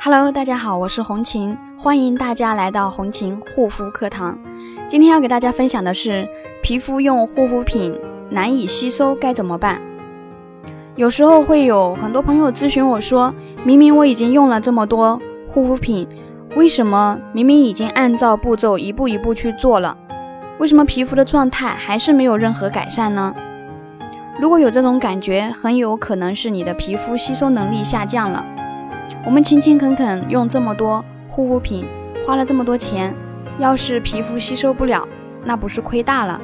Hello，大家好，我是红琴，欢迎大家来到红琴护肤课堂。今天要给大家分享的是，皮肤用护肤品难以吸收该怎么办？有时候会有很多朋友咨询我说，明明我已经用了这么多护肤品，为什么明明已经按照步骤一步一步去做了，为什么皮肤的状态还是没有任何改善呢？如果有这种感觉，很有可能是你的皮肤吸收能力下降了。我们勤勤恳恳用这么多护肤品，花了这么多钱，要是皮肤吸收不了，那不是亏大了？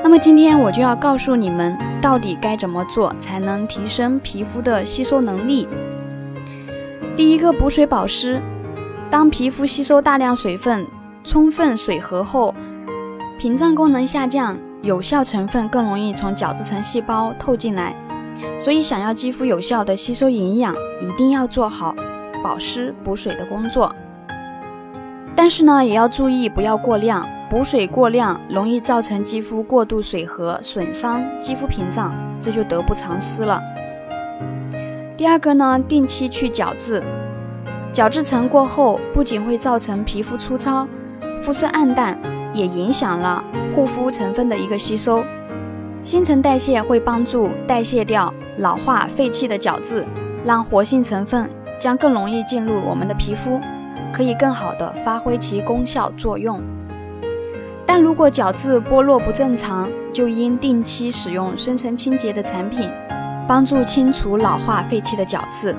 那么今天我就要告诉你们，到底该怎么做才能提升皮肤的吸收能力。第一个，补水保湿。当皮肤吸收大量水分，充分水合后，屏障功能下降。有效成分更容易从角质层细胞透进来，所以想要肌肤有效的吸收营养，一定要做好保湿补水的工作。但是呢，也要注意不要过量，补水过量容易造成肌肤过度水合，损伤肌肤屏障，这就得不偿失了。第二个呢，定期去角质，角质层过厚不仅会造成皮肤粗糙、肤色暗淡。也影响了护肤成分的一个吸收，新陈代谢会帮助代谢掉老化废弃的角质，让活性成分将更容易进入我们的皮肤，可以更好的发挥其功效作用。但如果角质剥落不正常，就应定期使用深层清洁的产品，帮助清除老化废弃的角质。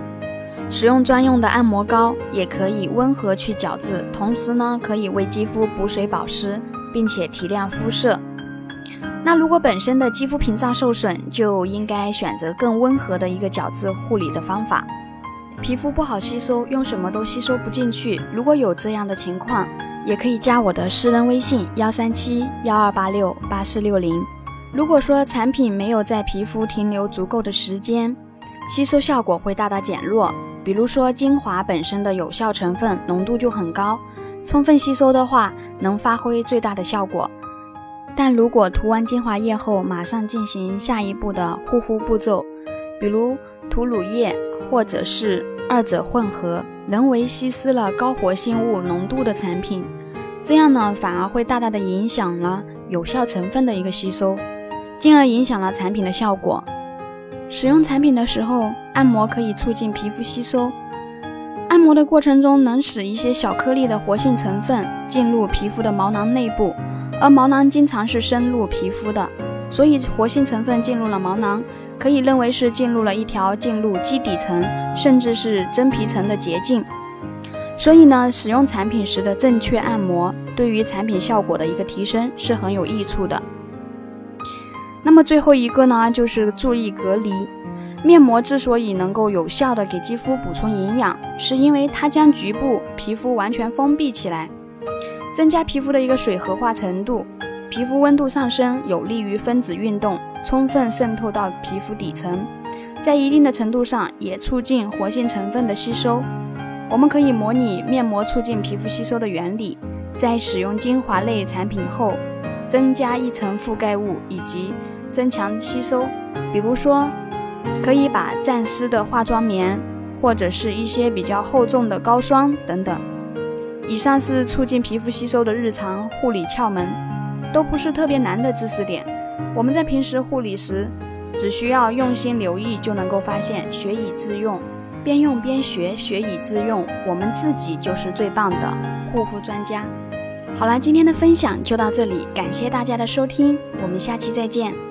使用专用的按摩膏也可以温和去角质，同时呢可以为肌肤补水保湿，并且提亮肤色。那如果本身的肌肤屏障受损，就应该选择更温和的一个角质护理的方法。皮肤不好吸收，用什么都吸收不进去。如果有这样的情况，也可以加我的私人微信幺三七幺二八六八四六零。如果说产品没有在皮肤停留足够的时间，吸收效果会大大减弱。比如说，精华本身的有效成分浓度就很高，充分吸收的话能发挥最大的效果。但如果涂完精华液后马上进行下一步的护肤步骤，比如涂乳液或者是二者混合，人为稀释了高活性物浓度的产品，这样呢反而会大大的影响了有效成分的一个吸收，进而影响了产品的效果。使用产品的时候，按摩可以促进皮肤吸收。按摩的过程中，能使一些小颗粒的活性成分进入皮肤的毛囊内部，而毛囊经常是深入皮肤的，所以活性成分进入了毛囊，可以认为是进入了一条进入基底层，甚至是真皮层的捷径。所以呢，使用产品时的正确按摩，对于产品效果的一个提升是很有益处的。那么最后一个呢，就是注意隔离。面膜之所以能够有效的给肌肤补充营养，是因为它将局部皮肤完全封闭起来，增加皮肤的一个水合化程度。皮肤温度上升，有利于分子运动充分渗透到皮肤底层，在一定的程度上也促进活性成分的吸收。我们可以模拟面膜促进皮肤吸收的原理，在使用精华类产品后，增加一层覆盖物以及。增强吸收，比如说，可以把蘸湿的化妆棉，或者是一些比较厚重的膏霜等等。以上是促进皮肤吸收的日常护理窍门，都不是特别难的知识点。我们在平时护理时，只需要用心留意，就能够发现，学以致用，边用边学，学以致用，我们自己就是最棒的护肤专家。好了，今天的分享就到这里，感谢大家的收听，我们下期再见。